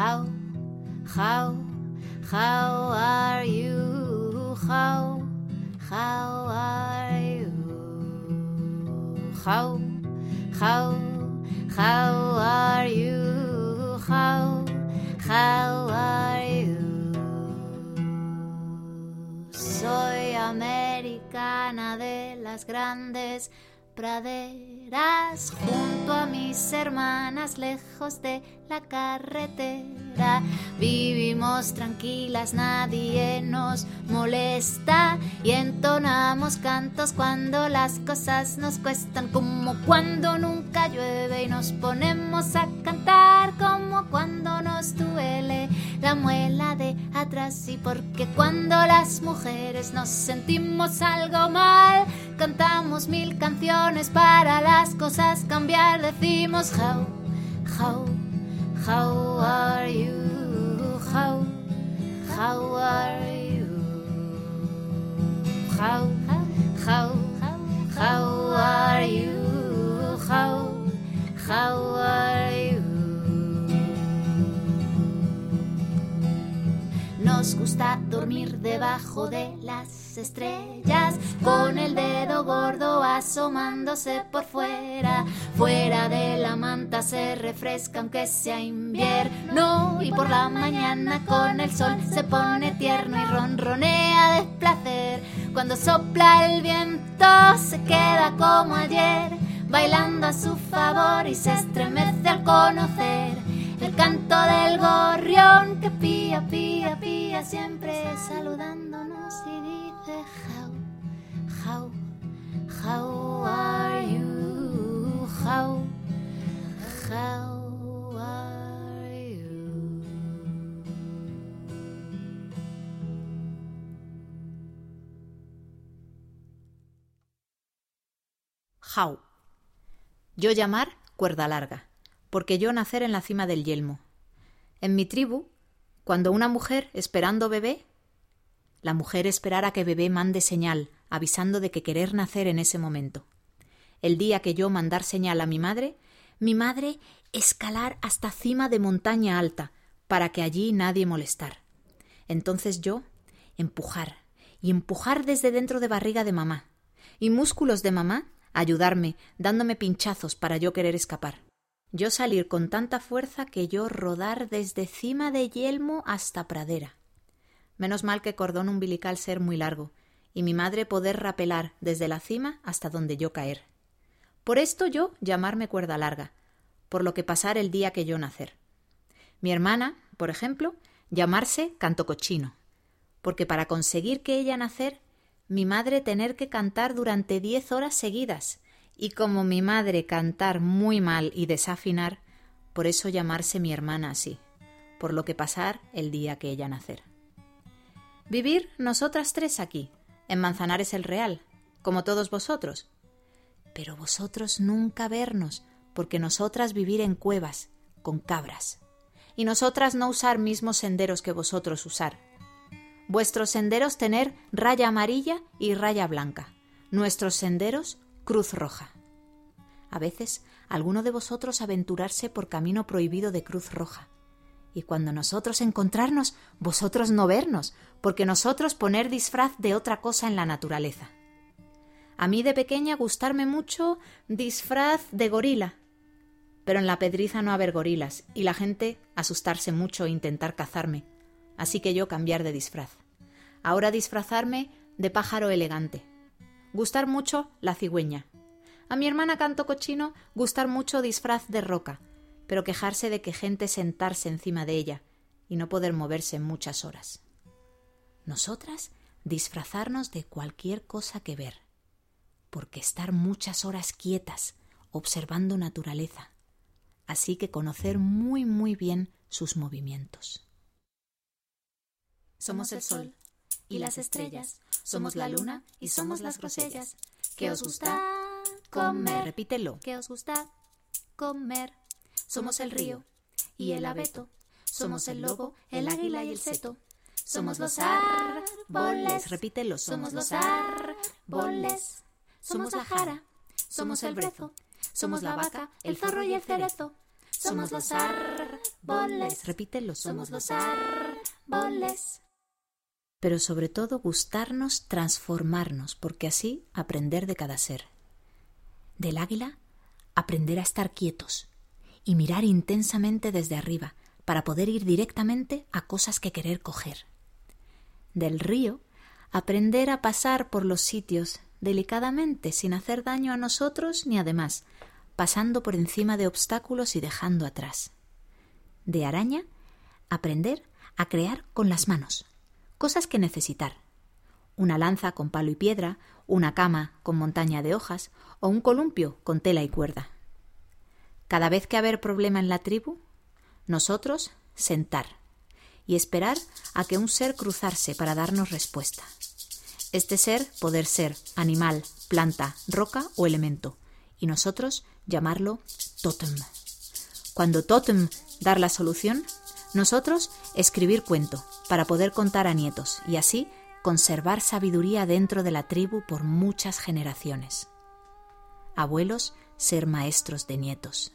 How, how, how are you? How, how are you? How, how, how are you? How, how are you? Soy americana de las grandes junto a mis hermanas, lejos de la carretera. Vivimos tranquilas, nadie nos molesta y entonamos cantos cuando las cosas nos cuestan, como cuando nunca llueve y nos ponemos a cantar, como cuando nos duele la muela de atrás y porque cuando las mujeres nos sentimos algo mal, cantamos mil canciones para las cosas cambiar, decimos how, how, how are you, how, how are you, how, how, how are you, how, how are you. Nos gusta dormir debajo de las estrellas, con el dedo gordo asomándose por fuera. Fuera de la manta se refresca aunque sea invierno. Y por la mañana con el sol se pone tierno y ronronea de placer. Cuando sopla el viento se queda como ayer, bailando a su favor y se estremece al conocer el canto del gorrión que pía, pía, pía, siempre saludándonos y dice how, how, how are you, how, how are you. How. Yo llamar cuerda larga, porque yo nacer en la cima del yelmo. En mi tribu, cuando una mujer esperando bebé, la mujer esperara que bebé mande señal, avisando de que querer nacer en ese momento. El día que yo mandar señal a mi madre, mi madre escalar hasta cima de montaña alta, para que allí nadie molestar. Entonces yo empujar, y empujar desde dentro de barriga de mamá, y músculos de mamá ayudarme, dándome pinchazos para yo querer escapar. Yo salir con tanta fuerza que yo rodar desde cima de yelmo hasta pradera. Menos mal que cordón umbilical ser muy largo, y mi madre poder rapelar desde la cima hasta donde yo caer. Por esto yo llamarme cuerda larga, por lo que pasar el día que yo nacer. Mi hermana, por ejemplo, llamarse canto cochino, porque para conseguir que ella nacer, mi madre tener que cantar durante diez horas seguidas, y como mi madre cantar muy mal y desafinar, por eso llamarse mi hermana así, por lo que pasar el día que ella nacer. Vivir nosotras tres aquí, en Manzanares el Real, como todos vosotros. Pero vosotros nunca vernos, porque nosotras vivir en cuevas, con cabras. Y nosotras no usar mismos senderos que vosotros usar. Vuestros senderos tener raya amarilla y raya blanca. Nuestros senderos cruz roja. A veces alguno de vosotros aventurarse por camino prohibido de cruz roja. Y cuando nosotros encontrarnos, vosotros no vernos, porque nosotros poner disfraz de otra cosa en la naturaleza. A mí de pequeña gustarme mucho disfraz de gorila, pero en la pedriza no haber gorilas y la gente asustarse mucho e intentar cazarme, así que yo cambiar de disfraz. Ahora disfrazarme de pájaro elegante. Gustar mucho la cigüeña. A mi hermana canto cochino gustar mucho disfraz de roca, pero quejarse de que gente sentarse encima de ella y no poder moverse en muchas horas. Nosotras disfrazarnos de cualquier cosa que ver, porque estar muchas horas quietas, observando naturaleza, así que conocer muy muy bien sus movimientos. Somos el sol y las estrellas, somos la luna y somos las grosellas. ¿Qué os gusta comer? Repítelo. ¿Qué os gusta comer? Somos el río y el abeto, somos el lobo, el águila y el seto. Somos los árboles, Repítelo. somos los árboles. Somos la jara, somos el brezo, somos la vaca, el zorro y el cerezo. somos los árboles. Repítelo, Somos los árboles. Pero sobre todo gustarnos transformarnos, porque así aprender de cada ser. Del águila, aprender a estar quietos y mirar intensamente desde arriba para poder ir directamente a cosas que querer coger. Del río, aprender a pasar por los sitios delicadamente, sin hacer daño a nosotros ni además, pasando por encima de obstáculos y dejando atrás. De araña, aprender a crear con las manos, cosas que necesitar. Una lanza con palo y piedra, una cama con montaña de hojas o un columpio con tela y cuerda. Cada vez que haber problema en la tribu, nosotros sentar y esperar a que un ser cruzarse para darnos respuesta. Este ser poder ser animal, planta, roca o elemento, y nosotros llamarlo totem. Cuando totem dar la solución, nosotros escribir cuento para poder contar a nietos y así conservar sabiduría dentro de la tribu por muchas generaciones. Abuelos ser maestros de nietos.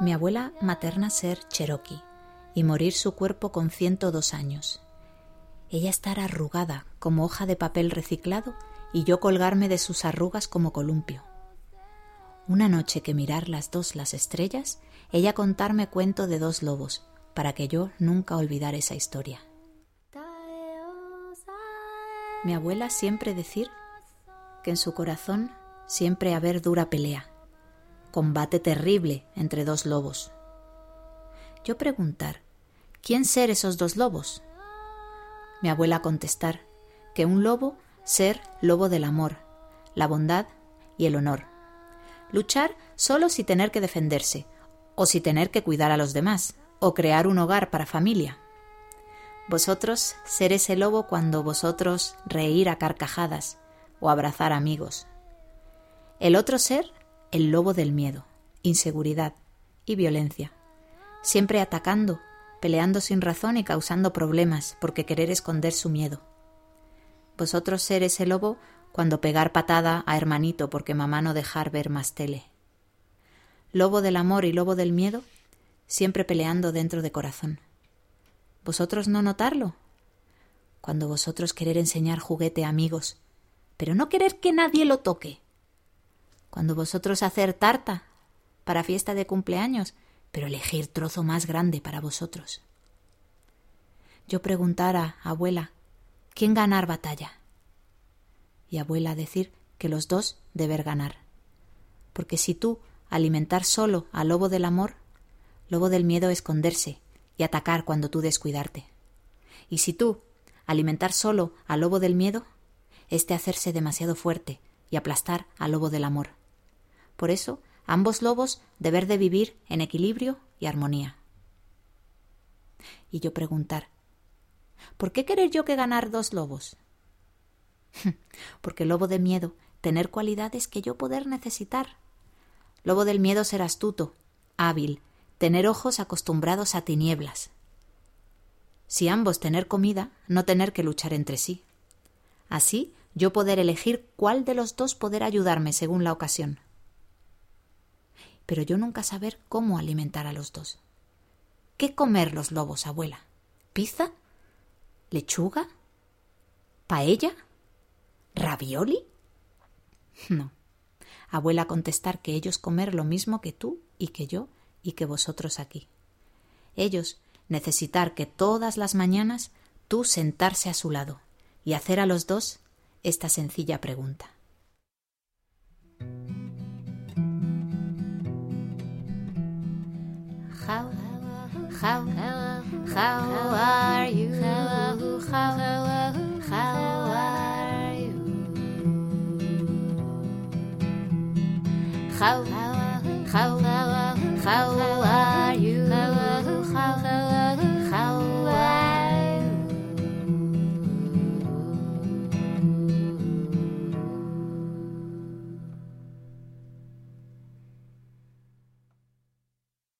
Mi abuela materna ser Cherokee y morir su cuerpo con 102 años. Ella estar arrugada como hoja de papel reciclado y yo colgarme de sus arrugas como columpio. Una noche que mirar las dos las estrellas, ella contarme cuento de dos lobos, para que yo nunca olvidar esa historia. Mi abuela siempre decir que en su corazón siempre haber dura pelea, combate terrible entre dos lobos. Yo preguntar, ¿quién ser esos dos lobos? Mi abuela contestar, que un lobo ser lobo del amor, la bondad y el honor. Luchar solo si tener que defenderse, o si tener que cuidar a los demás, o crear un hogar para familia. Vosotros ser ese lobo cuando vosotros reír a carcajadas o abrazar amigos. El otro ser el lobo del miedo, inseguridad y violencia, siempre atacando, peleando sin razón y causando problemas porque querer esconder su miedo. Vosotros ser ese lobo cuando pegar patada a hermanito porque mamá no dejar ver más tele. Lobo del amor y lobo del miedo, siempre peleando dentro de corazón. ¿Vosotros no notarlo? Cuando vosotros querer enseñar juguete a amigos, pero no querer que nadie lo toque, cuando vosotros hacer tarta para fiesta de cumpleaños, pero elegir trozo más grande para vosotros. Yo preguntara, abuela, ¿quién ganar batalla? Y abuela decir que los dos deber ganar. Porque si tú alimentar solo al lobo del amor, lobo del miedo esconderse y atacar cuando tú descuidarte. Y si tú alimentar solo al lobo del miedo, este hacerse demasiado fuerte y aplastar al lobo del amor. Por eso, ambos lobos deber de vivir en equilibrio y armonía. Y yo preguntar, ¿por qué querer yo que ganar dos lobos? Porque lobo de miedo, tener cualidades que yo poder necesitar. Lobo del miedo ser astuto, hábil, tener ojos acostumbrados a tinieblas. Si ambos tener comida, no tener que luchar entre sí. Así yo poder elegir cuál de los dos poder ayudarme según la ocasión pero yo nunca saber cómo alimentar a los dos. ¿Qué comer los lobos, abuela? ¿Pizza? ¿Lechuga? ¿Paella? ¿Ravioli? No. Abuela contestar que ellos comer lo mismo que tú y que yo y que vosotros aquí. Ellos necesitar que todas las mañanas tú sentarse a su lado y hacer a los dos esta sencilla pregunta. Hello.